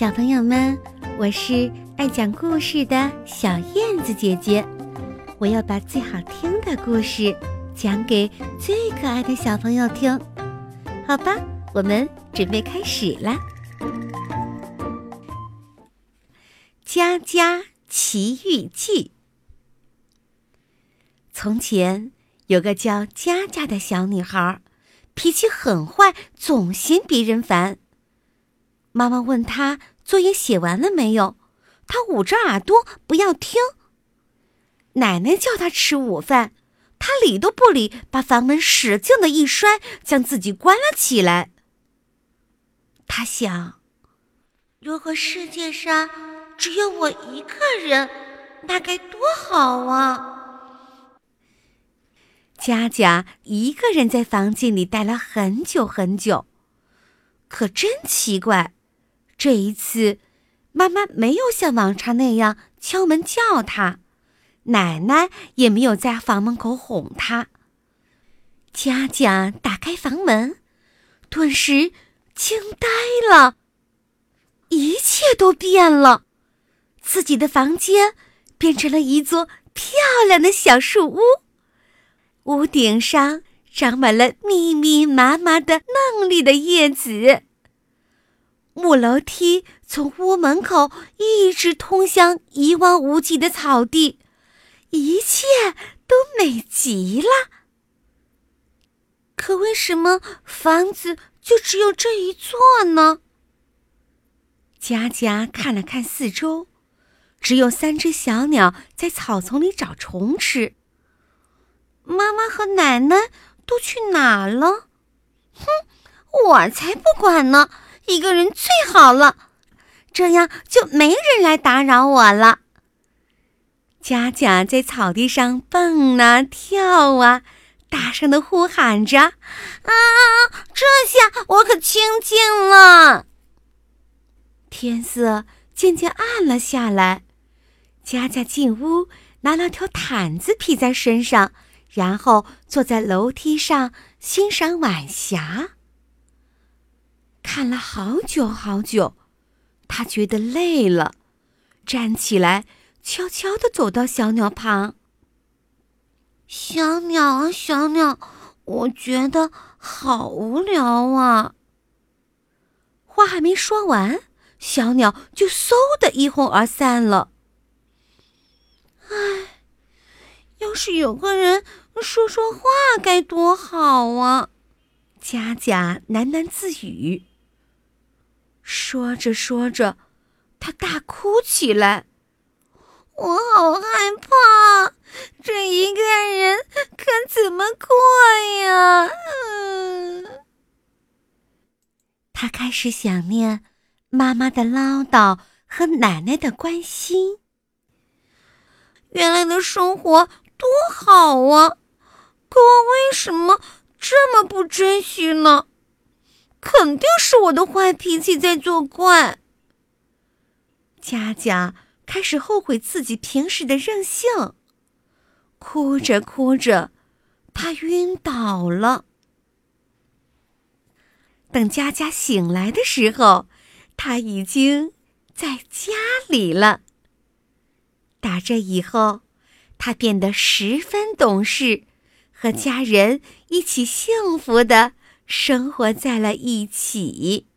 小朋友们，我是爱讲故事的小燕子姐姐，我要把最好听的故事讲给最可爱的小朋友听，好吧？我们准备开始啦，《家家奇遇记》。从前有个叫佳佳的小女孩，脾气很坏，总嫌别人烦。妈妈问他作业写完了没有，他捂着耳朵不要听。奶奶叫他吃午饭，他理都不理，把房门使劲的一摔，将自己关了起来。他想，如果世界上只有我一个人，那该多好啊！佳佳一个人在房间里待了很久很久，可真奇怪。这一次，妈妈没有像往常那样敲门叫他，奶奶也没有在房门口哄他。佳佳打开房门，顿时惊呆了，一切都变了，自己的房间变成了一座漂亮的小树屋，屋顶上长满了密密麻麻的嫩绿的叶子。木楼梯从屋门口一直通向一望无际的草地，一切都美极了。可为什么房子就只有这一座呢？佳佳看了看四周，只有三只小鸟在草丛里找虫吃。妈妈和奶奶都去哪了？哼，我才不管呢！一个人最好了，这样就没人来打扰我了。佳佳在草地上蹦啊跳啊，大声的呼喊着：“啊，这下我可清静了。”天色渐渐暗了下来，佳佳进屋，拿了条毯子披在身上，然后坐在楼梯上欣赏晚霞。看了好久好久，他觉得累了，站起来，悄悄地走到小鸟旁。小鸟啊，小鸟，我觉得好无聊啊。话还没说完，小鸟就嗖的一哄而散了。唉，要是有个人说说话该多好啊！佳佳喃喃自语。说着说着，他大哭起来。我好害怕，这一个人可怎么过呀？嗯。他开始想念妈妈的唠叨和奶奶的关心。原来的生活多好啊，可我为什么这么不珍惜呢？肯定是我的坏脾气在作怪。佳佳开始后悔自己平时的任性，哭着哭着，她晕倒了。等佳佳醒来的时候，她已经在家里了。打这以后，她变得十分懂事，和家人一起幸福的。生活在了一起。